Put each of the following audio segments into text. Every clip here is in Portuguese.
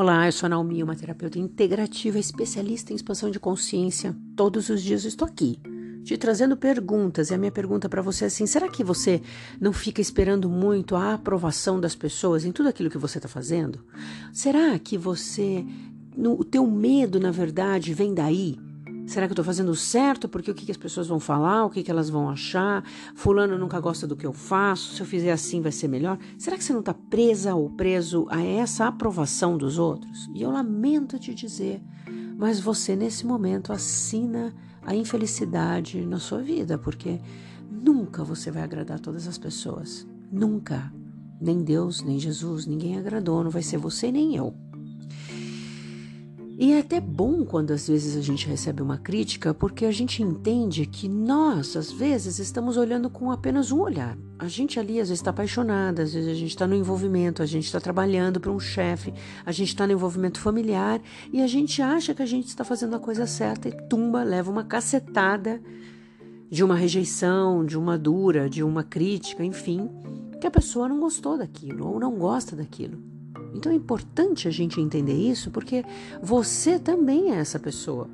Olá, eu sou a Naomi, uma terapeuta integrativa, especialista em expansão de consciência. Todos os dias estou aqui, te trazendo perguntas. E a minha pergunta para você é assim: será que você não fica esperando muito a aprovação das pessoas em tudo aquilo que você está fazendo? Será que você. No, o teu medo, na verdade, vem daí? Será que eu estou fazendo certo? Porque o que, que as pessoas vão falar? O que, que elas vão achar? Fulano nunca gosta do que eu faço. Se eu fizer assim vai ser melhor. Será que você não está presa ou preso a essa aprovação dos outros? E eu lamento te dizer, mas você nesse momento assina a infelicidade na sua vida, porque nunca você vai agradar todas as pessoas. Nunca. Nem Deus, nem Jesus, ninguém agradou. Não vai ser você nem eu. E é até bom quando às vezes a gente recebe uma crítica, porque a gente entende que nós, às vezes, estamos olhando com apenas um olhar. A gente ali às vezes está apaixonada, às vezes a gente está no envolvimento, a gente está trabalhando para um chefe, a gente está no envolvimento familiar e a gente acha que a gente está fazendo a coisa certa e tumba, leva uma cacetada de uma rejeição, de uma dura, de uma crítica, enfim, que a pessoa não gostou daquilo ou não gosta daquilo. Então é importante a gente entender isso porque você também é essa pessoa.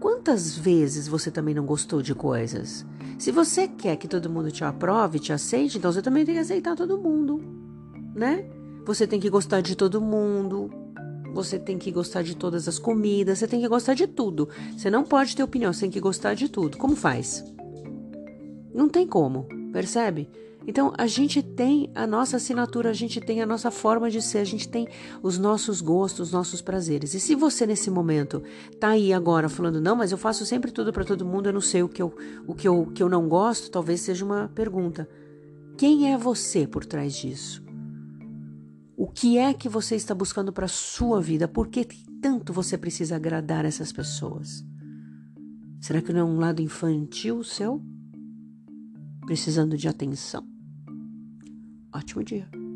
Quantas vezes você também não gostou de coisas? Se você quer que todo mundo te aprove, te aceite, então você também tem que aceitar todo mundo, né? Você tem que gostar de todo mundo. Você tem que gostar de todas as comidas, você tem que gostar de tudo. Você não pode ter opinião, você tem que gostar de tudo. Como faz? Não tem como, percebe? Então, a gente tem a nossa assinatura, a gente tem a nossa forma de ser, a gente tem os nossos gostos, os nossos prazeres. E se você nesse momento tá aí agora falando, não, mas eu faço sempre tudo para todo mundo, eu não sei o que eu, o que eu, que eu não gosto, talvez seja uma pergunta. Quem é você por trás disso? O que é que você está buscando para sua vida? Por que tanto você precisa agradar essas pessoas? Será que não é um lado infantil seu? Precisando de atenção. Aç hocaya.